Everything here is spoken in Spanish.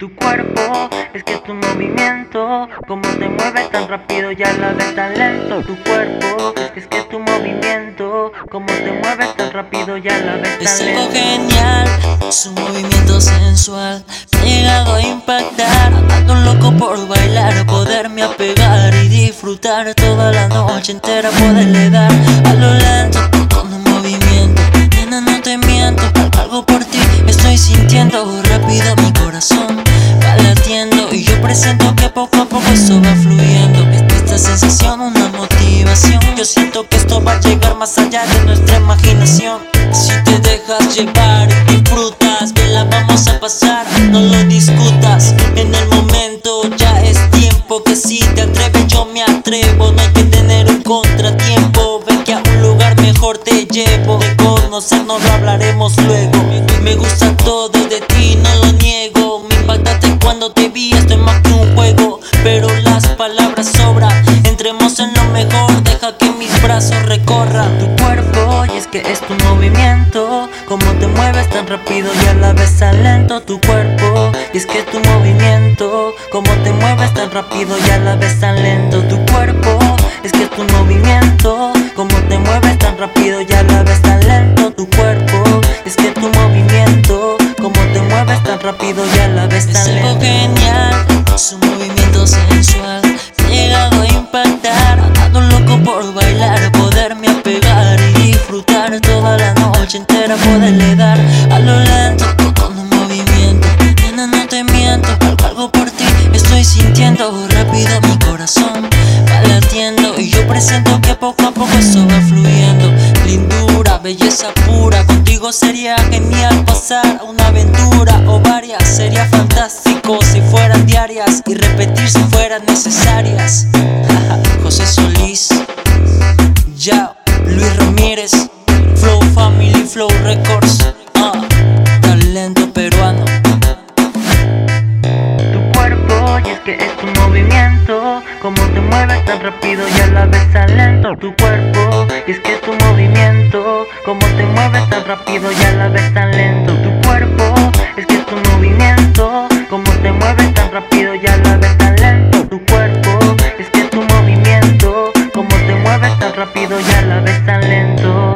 Tu cuerpo es que tu movimiento, como te mueves tan rápido ya la ves tan lento. Tu cuerpo es que tu movimiento, como te mueves tan rápido ya la ves tan lento. Es algo genial, su movimiento sensual me ha llegado a impactar. Ando loco por bailar, poderme apegar y disfrutar toda la noche entera, poderle dar a lo lento presento que poco a poco esto va fluyendo. Esta sensación, una motivación. Yo siento que esto va a llegar más allá de nuestra imaginación. Si te dejas llevar disfrutas, bien la vamos a pasar. No lo discutas en el momento, ya es tiempo que si te atreves, yo me atrevo. No hay que tener un contratiempo. Ven que a un lugar mejor te llevo. De conocernos lo hablaremos luego. Me gusta todo de ti, no lo niego. Cuando te vi, esto es más que un juego, pero las palabras sobran. Entremos en lo mejor, deja que mis brazos recorran tu cuerpo. Y es que es tu movimiento, como te mueves tan rápido y a la vez tan lento tu cuerpo. Y es que tu movimiento, como te mueves tan rápido y a la vez tan lento tu cuerpo. Es que tu movimiento, como te mueves tan rápido y a la vez tan lento tu cuerpo. Sensual llegado a impactar. Ando loco por bailar, poderme apegar y disfrutar toda la noche entera, poderle dar a lo lento con un movimiento. Nena, no te miento, algo por ti estoy sintiendo rápido mi corazón va latiendo y yo presento que poco a poco eso va fluyendo. Lindura, belleza pura, contigo sería genial pasar una aventura o varias, sería fantástico diarias y repetir si fueran necesarias. José Solís, ya, Luis Ramírez, Flow Family, Flow Records, ah, talento peruano. Tu cuerpo, y es que es tu movimiento, como te mueves tan rápido y a la vez tan lento. Tu cuerpo, y es que es tu movimiento, como te mueves tan rápido y a la vez tan lento. Tu cuerpo, es que es tu movimiento, como te mueves tan rápido, ya la ves tan lento Tu cuerpo, es que tu movimiento Como te mueves tan rápido, ya la ves tan lento.